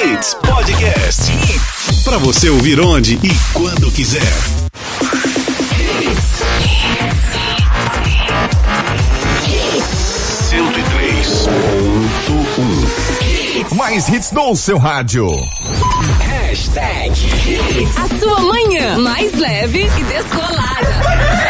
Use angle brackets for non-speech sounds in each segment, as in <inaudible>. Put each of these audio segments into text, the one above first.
Hits Podcast. Para você ouvir onde e quando quiser. E ponto um. Mais hits no seu rádio. Hashtag A sua manhã mais leve e descolada.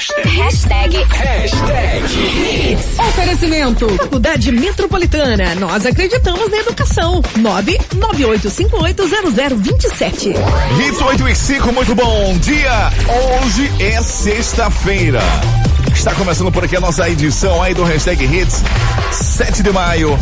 Hits. Hashtag. Hashtag Hashtag. Oferecimento. Faculdade Metropolitana. Nós acreditamos na educação. 998580027. Hits 8 e 5, muito bom dia. Hoje é sexta-feira. Está começando por aqui a nossa edição aí do Hashtag Hits, 7 de maio,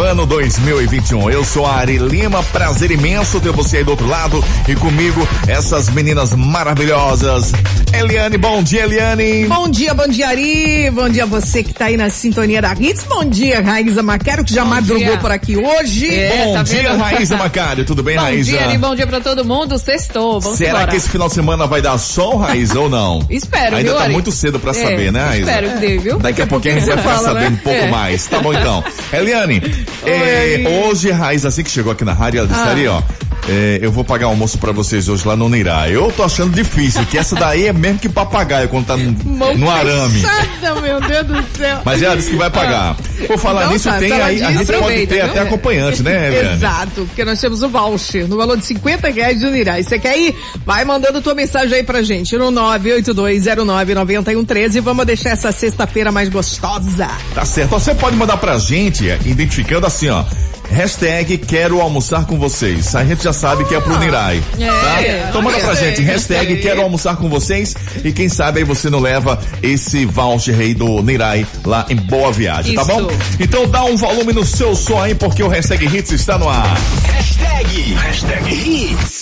ano 2021. Eu sou a Ari Lima, prazer imenso ter você aí do outro lado e comigo essas meninas maravilhosas. Eliane, bom dia, Eliane. Bom dia, bom dia, Ari. Bom dia você que tá aí na sintonia da Hits. Bom dia, Raíza Macaro, que já Bom madrugou dia. por aqui hoje. É, bom tá dia, vendo? Raíza Macário. Tudo bem, Bom Raíza? dia, Ari, bom dia pra todo mundo. Sextou, vamos Será embora. que esse final de semana vai dar sol, Raíza, ou não? Espero, Ainda viu, tá Ari? muito cedo pra É, saber, né, Raíza? Espero que dê, viu? Daqui a pouquinho a gente vai <laughs> ficar né? sabendo um pouco É. mais. Tá bom então. <laughs> Eliane, é, hoje a Raiz, assim que chegou aqui na rádio, ela disse, Ah. Ari, ó, é, eu vou pagar almoço pra vocês hoje lá no Neirá. Eu tô achando difícil, que essa daí é mesmo que papagaio quando tá no, no arame. fechada, meu Deus do céu. Mas ela disse que vai pagar. Por falar Então nisso, tá, tem ela aí, a gente pode ter viu? até acompanhante, né, Eliane? Exato, porque nós temos o voucher no valor de 50 reais de Unirai. Você quer ir? Vai mandando tua mensagem aí pra gente no 982099113 e vamos deixar essa sexta-feira mais gostosa. Tá certo. Você pode mandar pra gente, é, identificando assim, ó. Hashtag quero almoçar com vocês. A gente já sabe que é pro Nirai. Tá? É, Então manda pra gente, hashtag quero almoçar com vocês e quem sabe aí você não leva esse voucher aí do Nirai lá em Boa Viagem, tá Isso. bom? Então dá um volume no seu som aí porque o hashtag Hits está no ar. Hashtag. Hashtag. Hits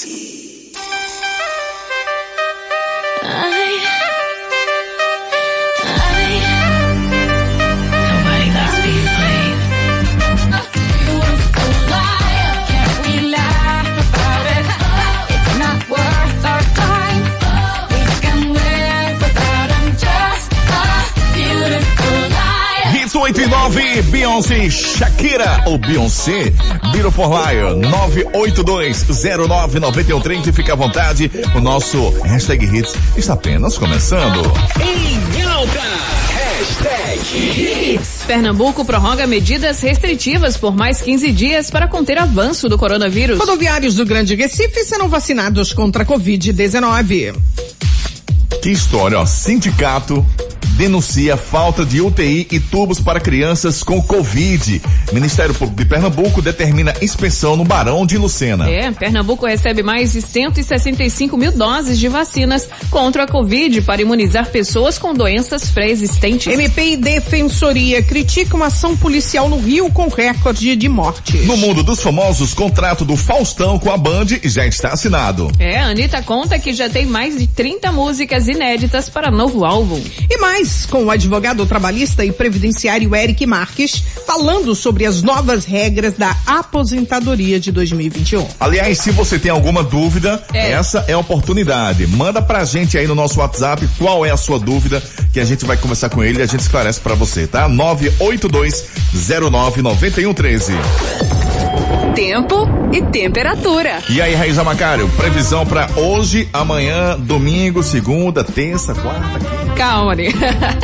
9, Beyoncé Shakira, ou Beyoncé, Beautiful Liar, 982099130 e fica à vontade, o nosso hashtag Hits está apenas começando. Em alta. Hashtag. Pernambuco prorroga medidas restritivas por mais 15 dias para conter avanço do coronavírus. Rodoviários do Grande Recife serão vacinados contra a Covid-19. Que história, ó. Sindicato denuncia falta de UTI e tubos para crianças com Covid. Ministério Público de Pernambuco determina inspeção no Barão de Lucena. É, Pernambuco recebe mais de 165 mil doses de vacinas contra a Covid para imunizar pessoas com doenças pré-existentes. MP e Defensoria criticam ação policial no Rio com recorde de mortes. No mundo dos famosos, contrato do Faustão com a Band já está assinado. É, a Anitta conta que já tem mais de 30 músicas inéditas para novo álbum. E mais, com o advogado trabalhista e previdenciário Eric Marques, falando sobre as novas regras da aposentadoria de 2021. Aliás, se você tem alguma dúvida, É. essa é a oportunidade. Manda pra gente aí no nosso WhatsApp qual é a sua dúvida, que a gente vai conversar com ele e a gente esclarece pra você, tá? 982099113. Tempo e temperatura. E aí, Raíza Macário, previsão pra hoje, amanhã, domingo, segunda, terça, quarta, quinta. Calma, Ari.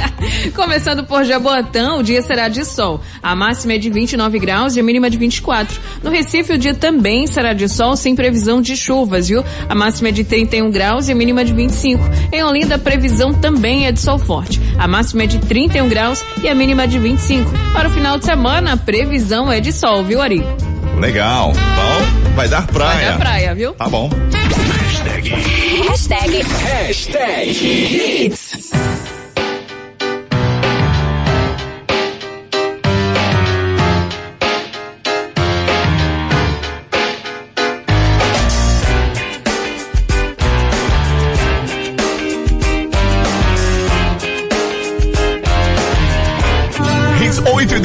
<laughs> Começando por Jaboatão, o dia será de sol. A máxima é de 29 graus e a mínima de 24. No Recife, o dia também será de sol, sem previsão de chuvas, viu? A máxima é de 31 graus e a mínima de 25. Em Olinda, a previsão também é de sol forte. A máxima é de 31 graus e a mínima de 25. Para o final de semana, a previsão é de sol, viu, Ari? Legal. Então, vai dar praia. Vai da praia, viu? Tá bom. Hashtag. Hashtag Hashtag Hits.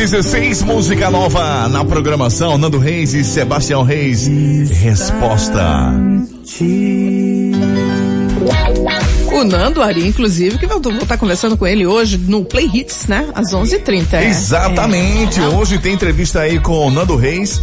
16, música nova na programação. Nando Reis e Sebastião Reis. Resposta. O Nando Ari, inclusive, que vou estar conversando com ele hoje no Play Hits, né? Às 11h30. É. Exatamente. Hoje tem entrevista aí com o Nando Reis.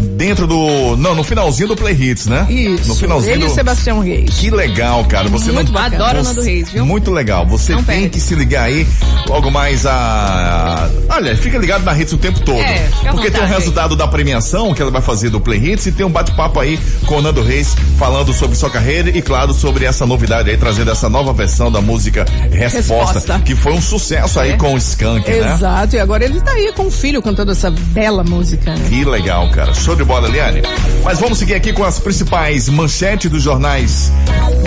Dentro do. Não, no finalzinho do Play Hits, né? Isso. No finalzinho ele do... e Sebastião Reis. Que legal, cara. Você Muito não... Adoro o Nando Reis, viu? Muito legal. Você Não tem perde. que se ligar aí logo mais a. Olha, fica ligado na Hits o tempo todo. É, Porque tem o vontade aí. resultado da premiação que ela vai fazer do Play Hits e tem um bate-papo aí com o Nando Reis falando sobre sua carreira e, claro, sobre essa novidade aí, trazendo essa nova versão da música Resposta, Resposta. que foi um sucesso aí É. com o Skank, né? Exato, e agora ele tá aí com o filho cantando essa bela música, né? Que legal, cara. Show de bola, Eliane. Mas vamos seguir aqui com as principais manchetes dos jornais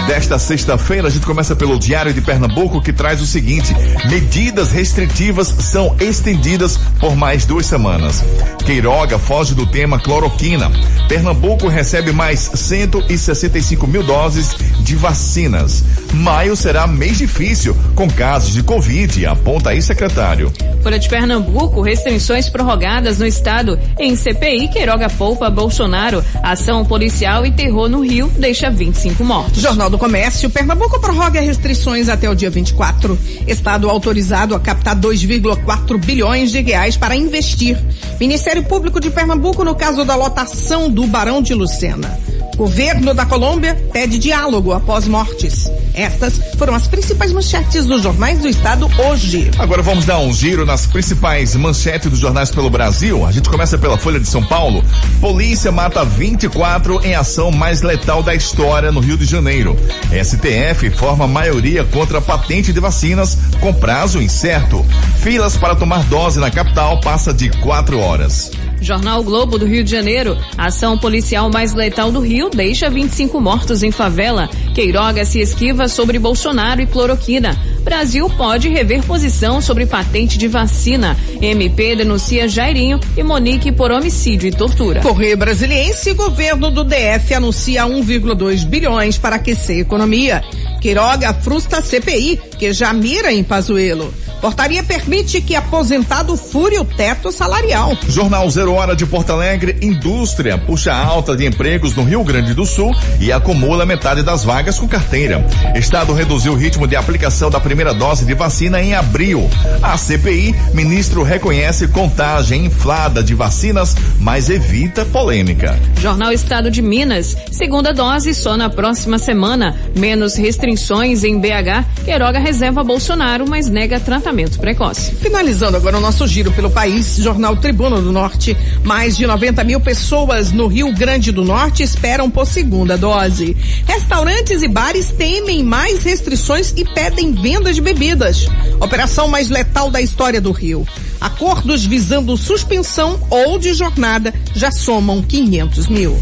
desta sexta-feira. A gente começa pelo Diário de Pernambuco, que traz o seguinte: medidas restritivas são estendidas por mais duas semanas. Queiroga foge do tema cloroquina. Pernambuco recebe mais 165 mil doses de vacinas. Maio será mês difícil, com casos de Covid, aponta aí secretário. Folha de Pernambuco, restrições prorrogadas no estado. Em CPI, Queiroga poupa Bolsonaro. Ação policial e terror no Rio deixa 25 mortos. Jornal do Comércio, Pernambuco prorroga restrições até o dia 24. Estado autorizado a captar 2,4 bilhões de reais para investir. Ministério Público de Pernambuco no caso da lotação do Barão de Lucena. Governo da Colômbia pede diálogo após mortes. Estas foram as principais manchetes dos jornais do estado hoje. Agora vamos dar um giro nas principais manchetes dos jornais pelo Brasil. A gente começa pela Folha de São Paulo. Polícia mata 24 em ação mais letal da história no Rio de Janeiro. STF forma maioria contra a patente de vacinas com prazo incerto. Filas para tomar dose na capital passa de quatro horas. Jornal Globo do Rio de Janeiro. A ação policial mais letal do Rio deixa 25 mortos em favela. Queiroga se esquiva sobre Bolsonaro e cloroquina. Brasil pode rever posição sobre patente de vacina. MP denuncia Jairinho e Monique por homicídio e tortura. Correio Brasiliense, governo do DF anuncia 1,2 bilhões para aquecer a economia. Queiroga frustra a CPI, que já mira em Pazuello. Portaria permite que aposentado fure o teto salarial. Jornal Zero Hora de Porto Alegre, indústria puxa alta de empregos no Rio Grande do Sul e acumula metade das vagas com carteira. Estado reduziu o ritmo de aplicação da primeira dose de vacina em abril. A CPI, ministro reconhece contagem inflada de vacinas, mas evita polêmica. Jornal Estado de Minas. Segunda dose só na próxima semana. Menos restrições em BH. Queiroga reserva Bolsonaro, mas nega tratamento precoce. Finalizando agora o nosso giro pelo país, Jornal Tribuna do Norte. Mais de 90 mil pessoas no Rio Grande do Norte esperam por segunda dose. Restaurantes e bares temem mais restrições e pedem venda de bebidas. Operação mais letal da história do Rio. Acordos visando suspensão ou de jornada já somam 500 mil.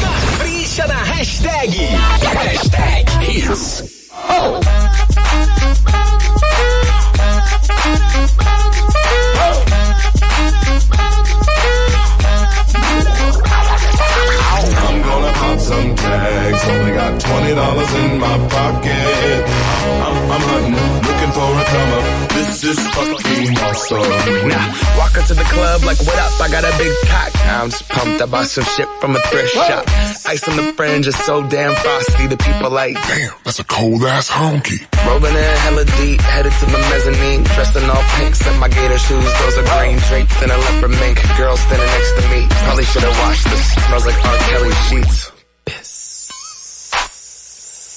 Capricha na hashtag. Hashtag Hits. I'm twenty dollars in my pocket. I'm, I'm hunting, looking for a come up. This is fucking awesome. Now, walk into the club like, what up? I got a big cock. I'm just pumped. I bought some shit from a thrift shop. Ice on the fringe is so damn frosty. The people like, Damn, that's a cold ass honky. rolling in hella deep, headed to the mezzanine. Dressed in all pink, set my gator shoes. Those are green drapes in a leopard mink. Girl standing next to me. Probably should have washed this. Smells like R. Kelly sheets.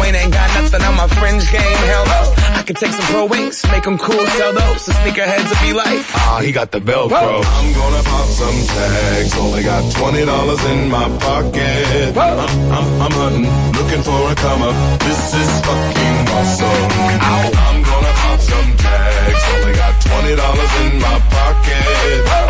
Wayne ain't got nothing on my fringe game, hell no. I could take some pro wings, make them cool, sell those. The sneakerheads will be like, ah, he got the Velcro. I'm gonna pop some tags. Only got twenty dollars in my pocket. I'm, I'm, I'm hunting, looking for a come up. This is fucking awesome. I'm gonna pop some tags. Only got twenty dollars in my pocket. I'm,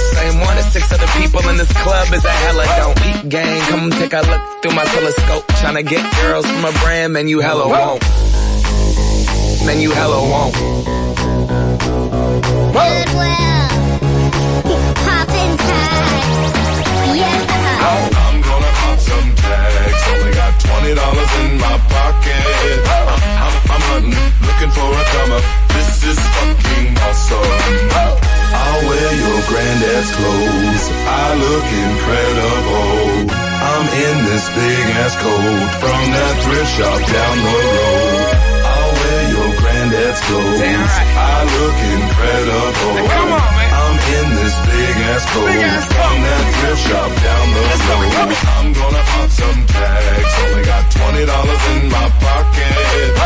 same one as six other people in this club is a hella don't. Peep gang, come take a look through my telescope. Tryna get girls from a brand, man, you hella won't. Man, you hella won't. Goodwill. Poppin' tags. Yeah. I'm gonna pop some tags. Only got twenty dollars in my pocket. Hunting, looking for a come up. This is fucking awesome. I'll wear your granddad's clothes. I look incredible. I'm in this big ass coat from that thrift shop down the road. I'll wear your granddad's clothes. I look incredible. Come on, man. I'm in this big ass coat from that thrift shop down the road. I'm gonna pop some tags. Only got twenty dollars in my pocket.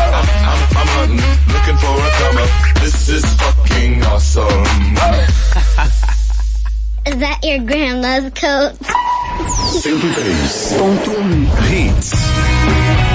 Is that your grandma's coat? 103.1 um. Hits.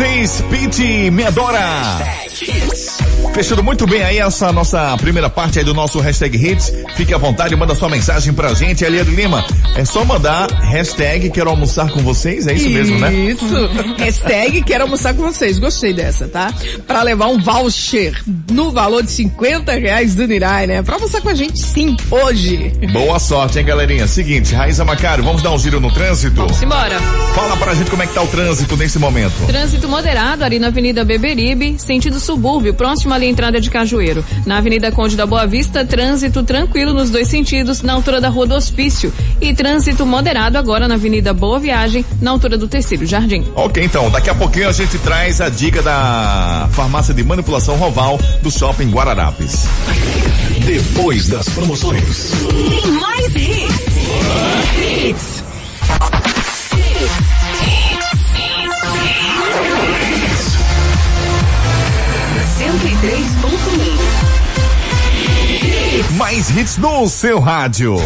6 Pit Medora. Fechando muito bem aí essa nossa primeira parte aí do nosso hashtag Hits. Fique à vontade, manda sua mensagem pra gente, Eliane Lima. É só mandar hashtag quero almoçar com vocês, é isso mesmo, né? Isso. Hashtag quero almoçar com vocês. Gostei dessa, tá? Pra levar um voucher no valor de 50 reais do Nirai, né? Pra almoçar com a gente sim, hoje. Boa sorte, hein, galerinha? Seguinte, Raíssa Macário, vamos dar um giro no trânsito? Simbora. Fala pra gente como é que tá o trânsito nesse momento. Trânsito moderado ali na Avenida Beberibe, sentido subúrbio, próximo ali entrada de Cajueiro. Na Avenida Conde da Boa Vista, trânsito tranquilo nos dois sentidos, na altura da Rua do Hospício. E trânsito moderado agora na Avenida Boa Viagem, na altura do Terceiro Jardim. Ok, então, daqui a pouquinho a gente traz a dica da farmácia de manipulação Roval do Shopping Guararapes. Depois das promoções. Tem mais hits. Hits. Mais hits no seu rádio.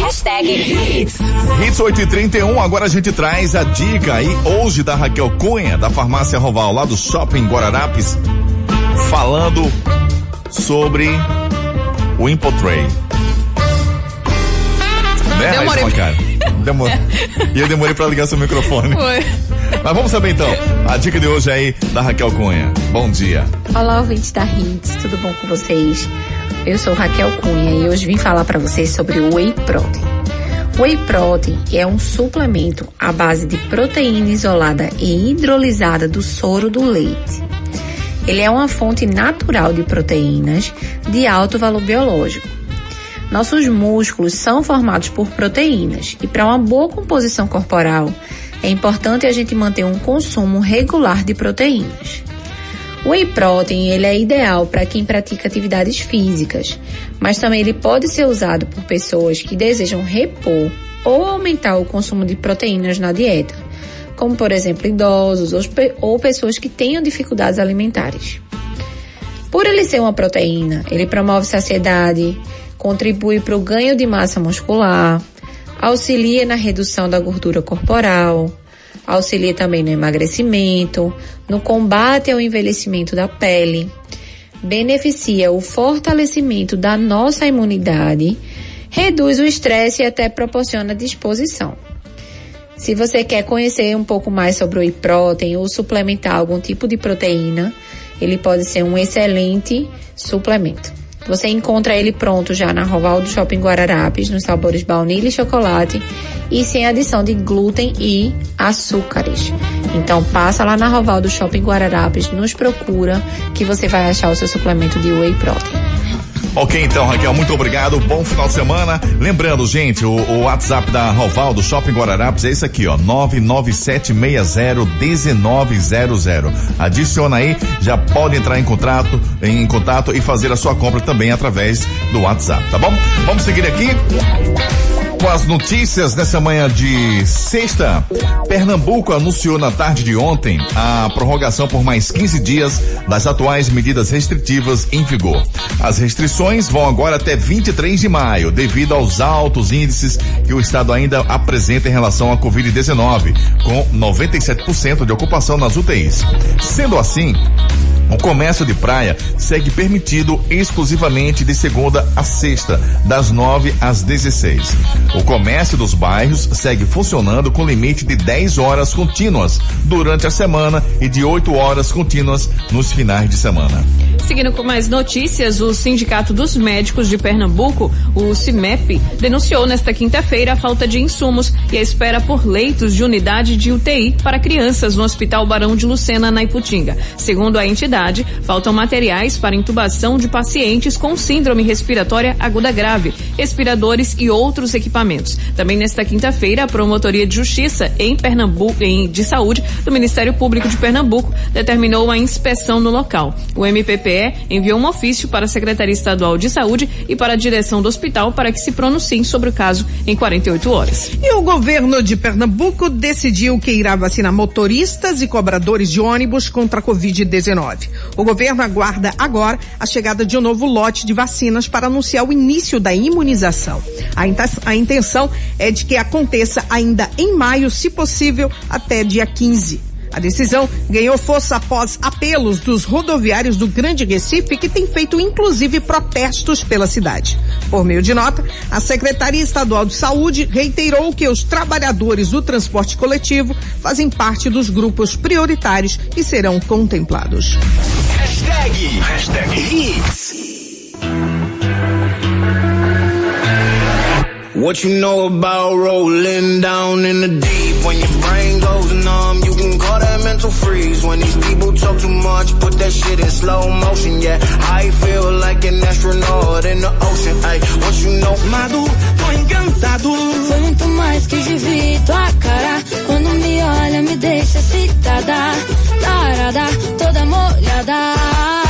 Hashtag hits. Hits 8 e 31 agora a gente traz a dica aí hoje da Raquel Cunha, da farmácia Roval, lá do Shopping Guararapes, falando sobre o Impotray. Né, Demorei. Macari? Demor... <laughs> E eu demorei pra ligar seu microfone. Foi. Mas vamos saber então, a dica de hoje aí da Raquel Cunha. Bom dia. Olá, ouvintes da Hits, tudo bom com vocês? Eu sou Raquel Cunha e hoje vim falar para vocês sobre o Whey Protein. Whey Protein é um suplemento à base de proteína isolada e hidrolisada do soro do leite. Ele é uma fonte natural de proteínas de alto valor biológico. Nossos músculos são formados por proteínas e para uma boa composição corporal é importante a gente manter um consumo regular de proteínas. O whey protein ele é ideal para quem pratica atividades físicas, mas também ele pode ser usado por pessoas que desejam repor ou aumentar o consumo de proteínas na dieta, como por exemplo idosos ou, pe- ou pessoas que tenham dificuldades alimentares. Por ele ser uma proteína, ele promove saciedade, contribui para o ganho de massa muscular, auxilia na redução da gordura corporal, auxilia também no emagrecimento, no combate ao envelhecimento da pele, beneficia o fortalecimento da nossa imunidade, reduz o estresse e até proporciona disposição. Se você quer conhecer um pouco mais sobre o whey protein ou suplementar algum tipo de proteína, ele pode ser um excelente suplemento. Você encontra ele pronto já na Roval do Shopping Guararapes, nos sabores baunilha e chocolate e sem adição de glúten e açúcares. Então passa lá na Roval do Shopping Guararapes, nos procura que você vai achar o seu suplemento de whey protein. Ok, então, Raquel, muito obrigado. Bom final de semana. Lembrando, gente, o, o WhatsApp da Roval do Shopping Guararapes é esse aqui, ó, 997601900. Adiciona aí, já pode entrar em contato, em contato e fazer a sua compra também através do WhatsApp, tá bom? Vamos seguir aqui com as notícias nessa manhã de sexta. Pernambuco anunciou na tarde de ontem a prorrogação por mais 15 dias das atuais medidas restritivas em vigor. As restrições vão agora até 23 de maio, devido aos altos índices que o estado ainda apresenta em relação à Covid-19, com 97% de ocupação nas UTIs. Sendo assim, o comércio de praia segue permitido exclusivamente de segunda a sexta, das 9 às 16. O comércio dos bairros segue funcionando com limite de 10 horas contínuas durante a semana e de 8 horas contínuas nos finais de semana. Seguindo com mais notícias, o Sindicato dos Médicos de Pernambuco, o CIMEP, denunciou nesta quinta-feira a falta de insumos e a espera por leitos de unidade de UTI para crianças no Hospital Barão de Lucena, na Iputinga. Segundo a entidade, faltam materiais para intubação de pacientes com síndrome respiratória aguda grave, respiradores e outros equipamentos. Também nesta quinta-feira, a Promotoria de Justiça em Pernambuco, em, de Saúde do Ministério Público de Pernambuco determinou a inspeção no local. O MPPE enviou um ofício para a Secretaria Estadual de Saúde e para a direção do hospital para que se pronunciem sobre o caso em 48 horas. E o governo de Pernambuco decidiu que irá vacinar motoristas e cobradores de ônibus contra a Covid-19. O governo aguarda agora a chegada de um novo lote de vacinas para anunciar o início da imunização. A, intenção é de que aconteça ainda em maio, se possível, até dia 15. A decisão ganhou força após apelos dos rodoviários do Grande Recife, que tem feito inclusive protestos pela cidade. Por meio de nota, a Secretaria Estadual de Saúde reiterou que os trabalhadores do transporte coletivo fazem parte dos grupos prioritários e serão contemplados. Hashtag, hashtag hits. What you know about rolling down in the deep? When your brain goes numb, you can call that mental freeze. When these people talk too much, put that shit in slow motion, yeah. I feel like an astronaut in the ocean, ay. What you know? Madu, tô encantado. Foi muito mais que te vi tua cara. Quando me olha, me deixa excitada. Tarada, toda molhada.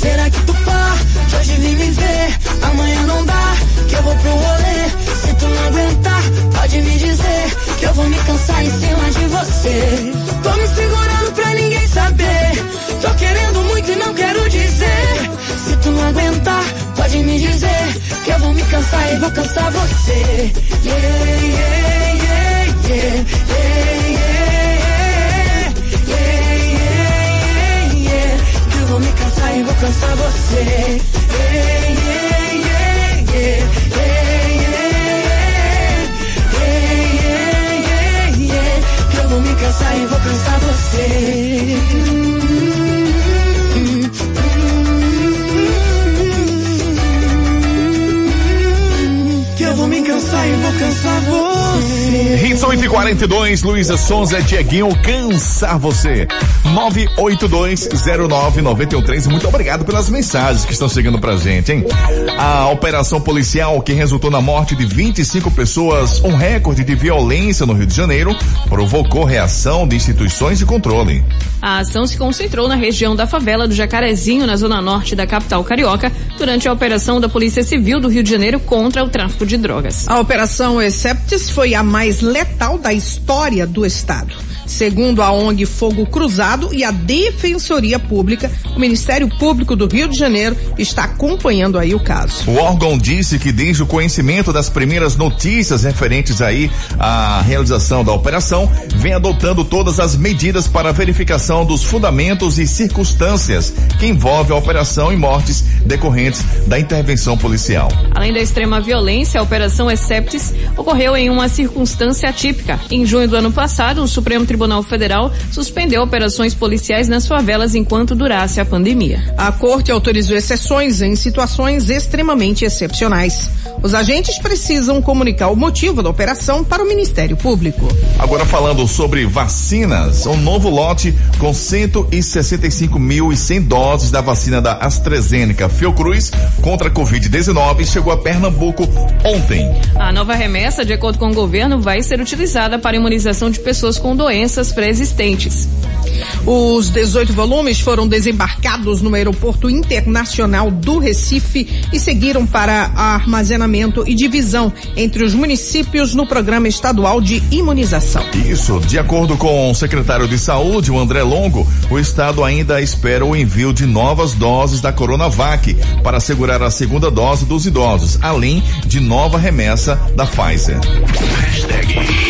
Será que tu pá? De hoje vem me ver, amanhã não dá. Que eu vou pro rolê. Se tu não aguentar, pode me dizer. Que eu vou me cansar em cima de você. Tô me segurando pra ninguém saber. Tô querendo muito e não quero dizer. Se tu não aguentar, pode me dizer. Que eu vou me cansar e vou cansar você. Yeah, yeah, yeah, yeah, yeah, yeah. Vou me cansar e vou cansar você. Yeah, yeah, yeah, yeah. Yeah, yeah, yeah, yeah. Que eu vou me cansar e vou cansar você. Que eu vou me cansar e vou cansar você. Hits 8 e 42, Luísa Sonza, Dieguinho, cansar você. 982099113. Muito obrigado pelas mensagens que estão chegando pra gente, hein? A operação policial que resultou na morte de 25 pessoas, um recorde de violência no Rio de Janeiro, provocou reação de instituições de controle. A ação se concentrou na região da favela do Jacarezinho, na zona norte da capital carioca, durante a operação da Polícia Civil do Rio de Janeiro contra o tráfico de drogas. A Operação Exceptis foi a mais letal da história do Estado. Segundo a ONG Fogo Cruzado e a Defensoria Pública, o Ministério Público do Rio de Janeiro está acompanhando aí o caso. O órgão disse que desde o conhecimento das primeiras notícias referentes aí à realização da operação, vem adotando todas as medidas para a verificação dos fundamentos e circunstâncias que envolvem a operação e mortes decorrentes da intervenção policial. Além da extrema violência, a Operação Exceptis ocorreu em uma circunstância atípica. Em junho do ano passado, o Supremo Tribunal Federal suspendeu operações policiais nas favelas enquanto durasse a pandemia. A corte autorizou exceções em situações extremamente excepcionais. Os agentes precisam comunicar o motivo da operação para o Ministério Público. Agora falando sobre vacinas, um novo lote com 165.100 doses da vacina da AstraZeneca Fiocruz contra a Covid-19 chegou a Pernambuco ontem. A nova remessa, de acordo com o governo, vai ser utilizada para imunização de pessoas com doenças pré-existentes. Os 18 volumes foram desembarcados no Aeroporto Internacional do Recife e seguiram para armazenamento e divisão entre os municípios no Programa Estadual de Imunização. Isso, de acordo com o secretário de Saúde, o André Longo, o estado ainda espera o envio de novas doses da Coronavac para assegurar a segunda dose dos idosos, além de nova remessa da Pfizer. Hashtag.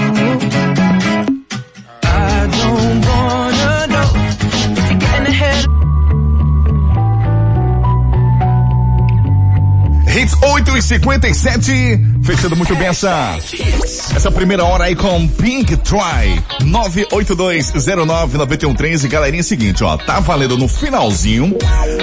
8 e 57, fechando muito bem essa, essa primeira hora aí com Pink Try, 982099113. Galerinha, seguinte, ó, tá valendo no finalzinho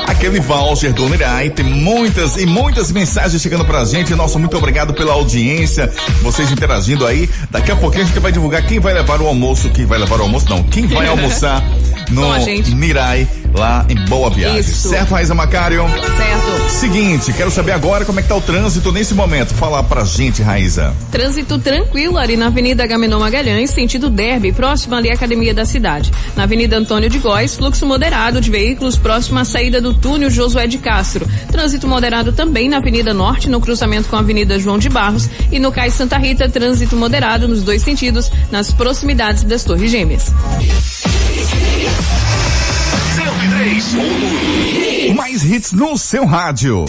aquele voucher do Nirai. Tem muitas e muitas mensagens chegando pra gente. Nosso muito obrigado pela audiência, vocês interagindo aí. Daqui a pouquinho a gente vai divulgar quem vai levar o almoço, quem vai levar o almoço, não, quem vai <laughs> almoçar no. Nirai, lá em Boa Viagem. Isso. Certo, Raíza Macário? Certo. Seguinte, quero saber agora como é que tá o trânsito nesse momento. Fala pra gente, Raíza. Trânsito tranquilo ali na Avenida Gamenon Magalhães, sentido Derby, próximo ali à Academia da Cidade. Na Avenida Antônio de Góes, fluxo moderado de veículos próximo à saída do túnel Josué de Castro. Trânsito moderado também na Avenida Norte, no cruzamento com a Avenida João de Barros. E no Cais Santa Rita, trânsito moderado nos dois sentidos, nas proximidades das Torres Gêmeas. 103. Mais hits no seu rádio.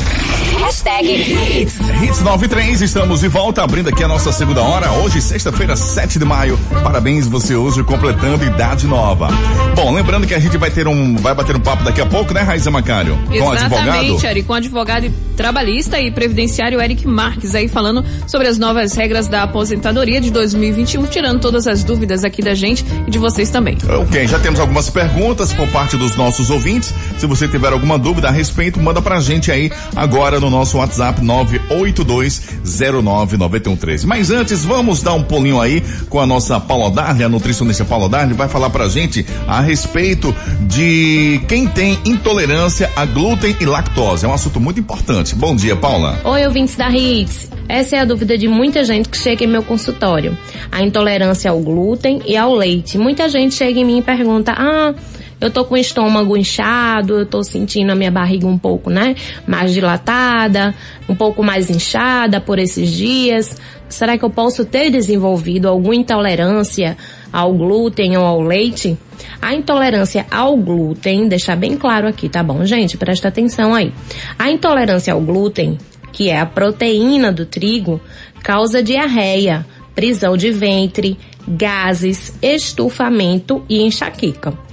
Hashtag Hits. Hits 93, estamos de volta, abrindo aqui a nossa segunda hora. Hoje, sexta-feira, 7 de maio. Parabéns, você hoje completando idade nova. Bom, lembrando que a gente vai ter um, vai bater um papo daqui a pouco, né, Raíssa Macário? Com. Exatamente, Eric, com o advogado trabalhista e previdenciário Eric Marques aí falando sobre as novas regras da aposentadoria de 2021, tirando todas as dúvidas aqui da gente e de vocês também. Ok, já temos algumas perguntas por parte dos nossos ouvintes. Se você tiver alguma dúvida a respeito, manda pra gente aí agora no nosso WhatsApp 982099113. Mas antes, vamos dar um pulinho aí com a nossa Paula Darli, a nutricionista Paula Darli, vai falar pra gente a respeito de quem tem intolerância a glúten e lactose. É um assunto muito importante. Bom dia, Paula. Oi, ouvintes da Hits. Essa é a dúvida de muita gente que chega em meu consultório. A intolerância ao glúten e ao leite. Muita gente chega em mim e pergunta: "Ah, eu tô com o estômago inchado, eu tô sentindo a minha barriga um pouco, né, mais dilatada, um pouco mais inchada por esses dias. Será que eu posso ter desenvolvido alguma intolerância ao glúten ou ao leite?" A intolerância ao glúten, deixar bem claro aqui, tá bom, gente? Presta atenção aí. A intolerância ao glúten, que é a proteína do trigo, causa diarreia, prisão de ventre, gases, estufamento e enxaqueca.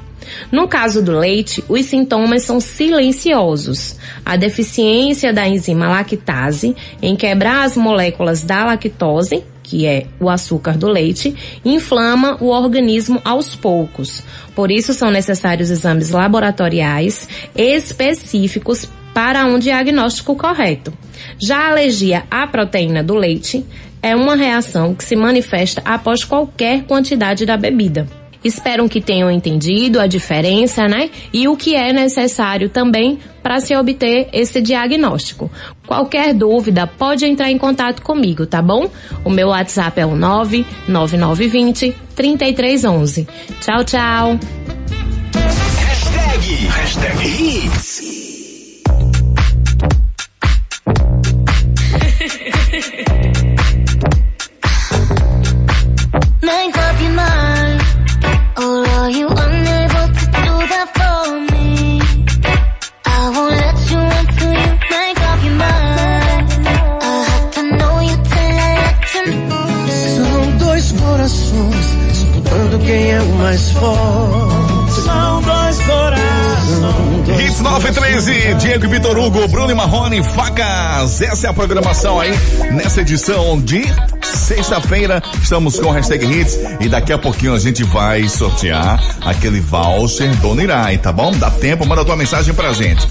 No caso do leite, os sintomas são silenciosos. A deficiência da enzima lactase em quebrar as moléculas da lactose, que é o açúcar do leite, inflama o organismo aos poucos. Por isso são necessários exames laboratoriais específicos para um diagnóstico correto. Já a alergia à proteína do leite é uma reação que se manifesta após qualquer quantidade da bebida. Espero que tenham entendido a diferença, né? E o que é necessário também para se obter esse diagnóstico. Qualquer dúvida pode entrar em contato comigo, tá bom? O meu WhatsApp é o 99920 3311. Tchau, tchau. Hashtag, hashtag Hits. Mais forte. São dois corações. Hits 913, Diego e Vitor Hugo, Bruno e Marrone, facas. Essa é a programação aí nessa edição de sexta-feira. Estamos com o hashtag Hits e daqui a pouquinho a gente vai sortear aquele voucher Dona Irai, tá bom? Dá tempo, manda tua mensagem pra gente.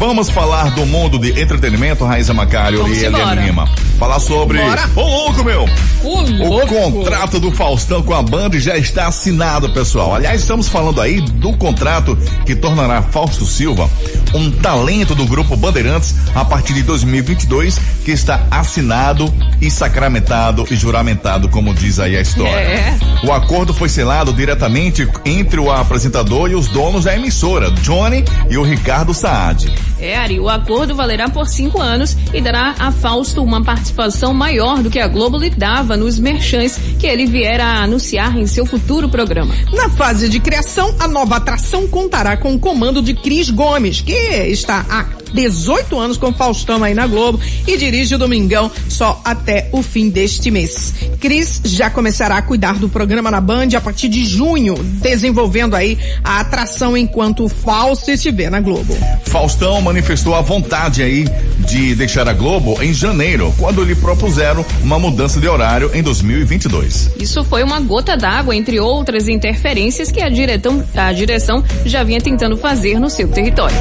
Vamos falar do mundo de entretenimento, Raíssa Macário e. Eliane Lima. Falar sobre. Bora. Ô louco, meu! O louco. contrato do Faustão com a Band já está assinado, pessoal. Aliás, estamos falando aí do contrato que tornará Fausto Silva um talento do grupo Bandeirantes a partir de 2022, que está assinado e sacramentado e juramentado, como diz aí a história. É. O acordo foi selado diretamente entre o apresentador e os donos da emissora, Johnny e o Ricardo Saad. É, Ari, o acordo valerá por cinco anos e dará a Fausto uma participação maior do que a Globo lhe dava nos merchants que ele vier a anunciar em seu futuro programa. Na fase de criação, a nova atração contará com o comando de Cris Gomes, que está há 18 anos com Faustão aí na Globo e dirige o Domingão só até o fim deste mês. Cris já começará a cuidar do programa na Band a partir de junho, desenvolvendo aí a atração enquanto o Fausto estiver na Globo. Faustão manifestou a vontade aí de deixar a Globo em janeiro, quando lhe propuseram uma mudança de horário em 2022. Isso foi uma gota d'água, entre outras interferências que a, diretão, a direção já vinha tentando fazer no seu território.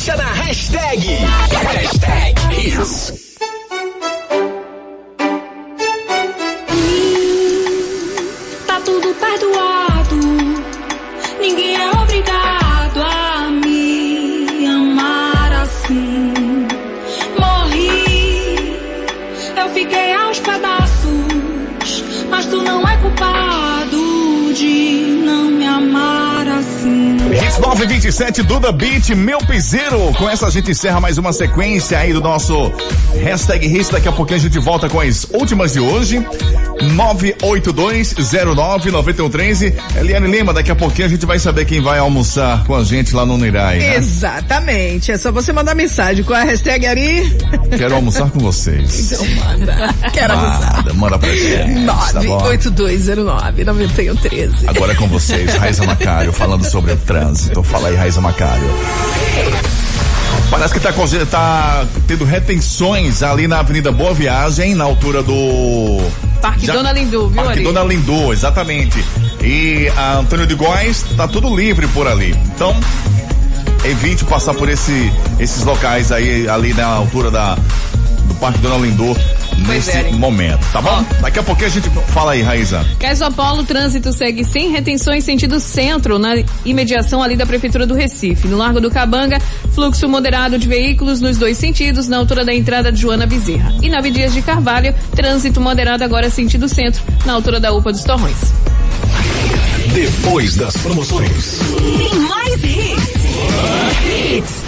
Capricha na hashtag. Hashtag Hits. 927 Duda Beat, meu piseiro. Com essa a gente encerra mais uma sequência aí do nosso hashtag Hits. Daqui a pouquinho a gente volta com as últimas de hoje. 982099113. Eliane Lima, daqui a pouquinho a gente vai saber quem vai almoçar com a gente lá no Nirai, né? Exatamente. É só você mandar mensagem com a hashtag Ari. Quero almoçar com vocês. Então manda. Quero almoçar. Manda, manda pra gente. Tá bom? 982099113. Agora é com vocês, Raiza Macário, falando sobre o trânsito. Fala aí, Raiza Macário. Parece que tá, tá tendo retenções ali na Avenida Boa Viagem, na altura do. Parque Já- Dona Lindu, viu, Parque Ari? Dona Lindu, exatamente. E a Antônio de Góes, tá tudo livre por ali. Então, evite passar por esse, esses locais aí, ali na altura da, do Parque Dona Lindu, Pois nesse é, momento, tá bom? Daqui a pouquinho a gente fala aí, Raíza. Caisopolo, trânsito segue sem retenções sentido centro, na imediação ali da Prefeitura do Recife. No Largo do Cabanga, fluxo moderado de veículos nos dois sentidos, na altura da entrada de Joana Bezerra. E na Abdias de Carvalho, trânsito moderado agora sentido centro, na altura da UPA dos Torrões. Depois das promoções. Tem mais hits. Hits.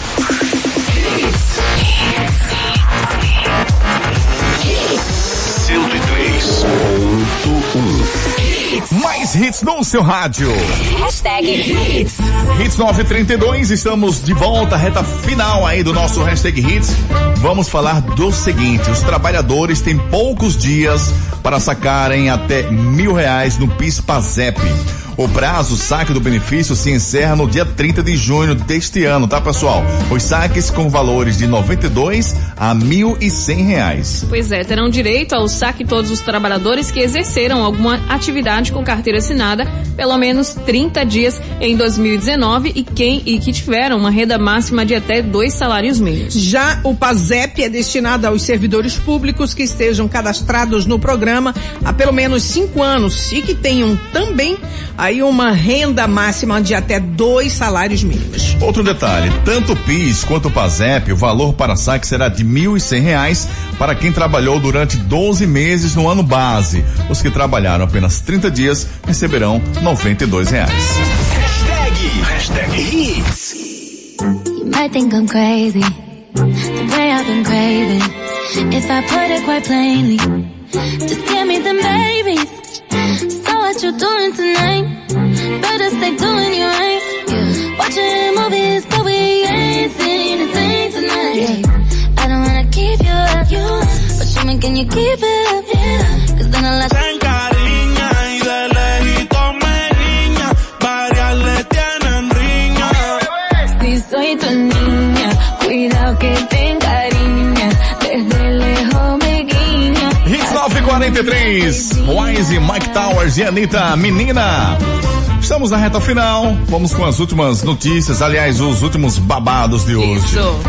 Mais hits no seu rádio. Hashtag hits. Hits 932, estamos de volta, reta final aí do nosso hashtag Hits. Vamos falar do seguinte: os trabalhadores têm poucos dias para sacarem até mil reais no PIS-PASEP. O prazo saque do benefício se encerra no dia 30 de junho deste ano, tá pessoal? Os saques com valores de 92 a mil e cem reais. Pois é, terão direito ao saque todos os trabalhadores que exerceram alguma atividade com carteira assinada pelo menos 30 dias em 2019 e quem e que tiveram uma renda máxima de até dois salários mínimos. Já o PASEP é destinado aos servidores públicos que estejam cadastrados no programa há pelo menos cinco anos e que tenham também aí uma renda máxima de até dois salários mínimos. Outro detalhe, tanto o PIS quanto o PASEP, o valor para saque será de mil e cem reais para quem trabalhou durante 12 meses no ano base. Os que trabalharam apenas 30 dias receberão 92 reais. Hashtag, hashtag hits. You might think I'm crazy, the way I've been craving. If I put it quite plainly, just give me the babies. So what you doing tonight? Better stay doing you right. Watching movies, but we ain't seen a thing tonight. I don't wanna keep you up, but show me can you keep it up? Cause then I'll let Se encariña y 943, Wise, Mike Towers e Anitta, menina. Estamos na reta final, vamos com as últimas notícias, aliás, os últimos babados de hoje. Isso.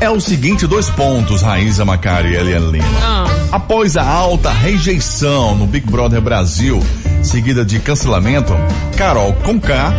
É o seguinte, dois pontos, Raíza Macari e Eliane Lima. Ah. Após a alta rejeição no Big Brother Brasil, seguida de cancelamento, Carol Conká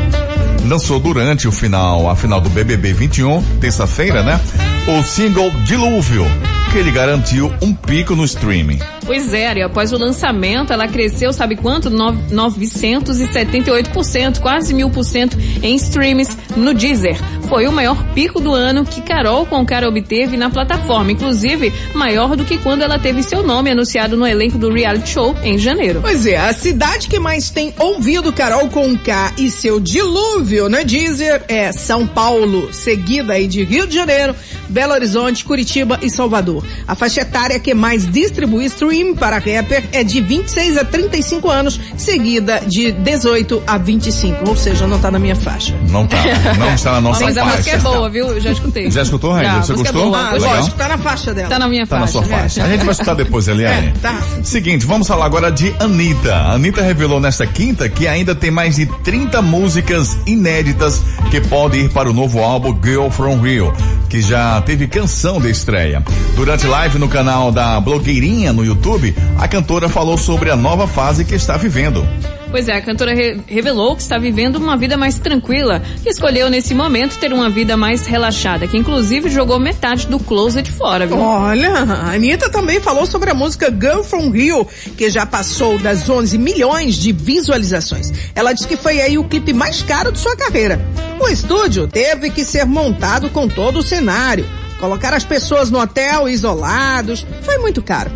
lançou durante o final, a final do BBB 21, terça-feira, né? O single Dilúvio, que ele garantiu um pico no streaming. Pois é, Ari, após o lançamento, ela cresceu, sabe quanto? No- 978%, quase mil por cento em streams no Deezer. Foi o maior pico do ano que Carol Concara obteve na plataforma, inclusive maior do que quando ela teve seu nome anunciado no elenco do reality show em janeiro. Pois é, a cidade que mais tem ouvido Carol Conká e seu dilúvio na Deezer é São Paulo, seguida aí de Rio de Janeiro, Belo Horizonte, Curitiba e Salvador. A faixa etária que mais distribui stream para rapper é de 26 a 35 anos, seguida de 18 a 25, ou seja, não tá na minha faixa. Não tá, não está na nossa Mas a faixa. música é boa, viu? Eu já escutei. Já escutou, Raíssa? Você música é gostou? boa, Ah, lógico, tá na faixa dela. Tá na minha Tá na faixa. sua faixa. A gente vai escutar depois, <laughs> Eliane. É, tá. Seguinte, vamos falar agora de Anitta. A Anitta revelou nesta quinta que ainda tem mais de 30 músicas inéditas que podem ir para o novo álbum Girl From Rio, que já teve canção de estreia. Durante live no canal da Blogueirinha no YouTube, a cantora falou sobre a nova fase que está vivendo. Pois é, a cantora re- revelou que está vivendo uma vida mais tranquila, que escolheu nesse momento ter uma vida mais relaxada, que inclusive jogou metade do closet fora, viu? Olha, a Anitta também falou sobre a música Girl From Rio, que já passou das 11 milhões de visualizações. Ela disse que foi aí o clipe mais caro de sua carreira. O estúdio teve que ser montado com todo o cenário. Colocar as pessoas no hotel isolados. Foi muito caro.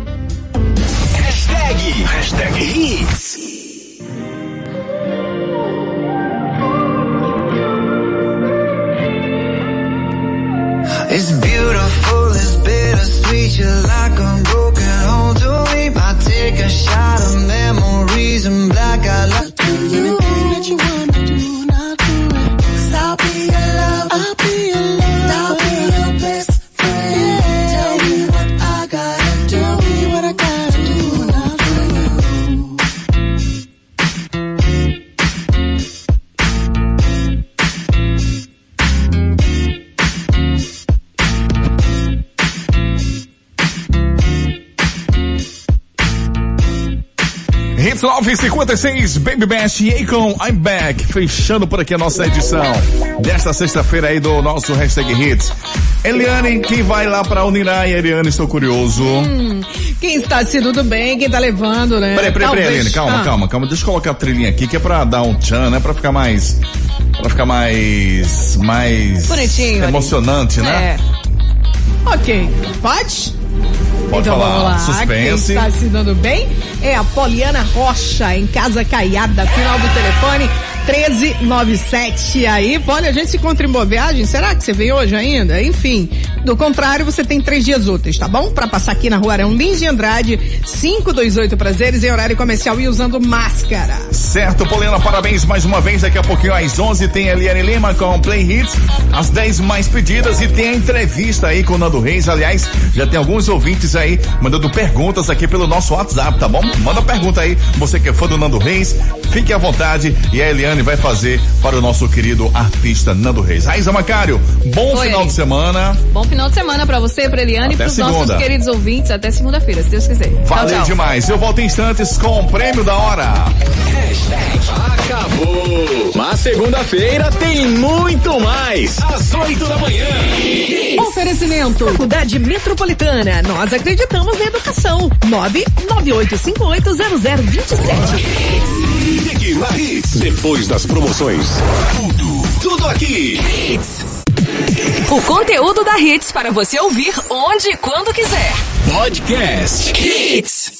Hashtag, hashtag Hits. It's beautiful, it's bittersweet. You're like a broken 56 Baby Best e Akon, I'm Back. Fechando por aqui a nossa edição desta sexta-feira aí do nosso Hashtag Hits. Eliane, quem vai lá pra Unirai? Eliane, estou curioso. Hum, quem está se tudo bem, quem tá levando, né? Peraí, peraí, peraí, Eliane, calma, ah. calma, calma. Deixa eu colocar a trilhinha aqui que é pra dar um tchan, né? Pra ficar mais, pra ficar mais, mais... Bonitinho. Emocionante, ali. né? É. Ok, pode? Pode então falar. vamos lá. Suspense. Quem está se dando bem é a Poliana Rocha, em Casa Caiada, final do telefone 1397. Aí, olha, a gente se encontra em boa viagem. Será que você veio hoje ainda? Enfim, do contrário, você tem três dias úteis, tá bom? Pra passar aqui na rua Arão Lins de Andrade, 528 prazeres em horário comercial e usando máscara. Certo, Poliana, parabéns mais uma vez. Daqui a pouquinho às 11 tem a Eliane Lima com Play Hits, as 10 mais pedidas e tem a entrevista aí com o Nando Reis. Aliás, já tem alguns ouvintes aí mandando perguntas aqui pelo nosso WhatsApp, tá bom? Manda pergunta aí, você que é fã do Nando Reis, fique à vontade e a Eliane vai fazer para o nosso querido artista Nando Reis. Raíza Macário, bom Oi. final de semana. Bom final de semana pra você, pra Eliane e Até pros nossos queridos ouvintes. Até segunda-feira, se Deus quiser. Tchau, Valeu tchau. demais. Eu volto em instantes com o prêmio da hora. Acabou. Mas segunda-feira tem muito mais. Às 8 da manhã. Oferecimento. Faculdade Metropolitana. Nós acreditamos na educação. 998580027. Na Hits. Depois das promoções. Tudo, tudo aqui. O conteúdo da Hits para você ouvir onde e quando quiser. Podcast Hits.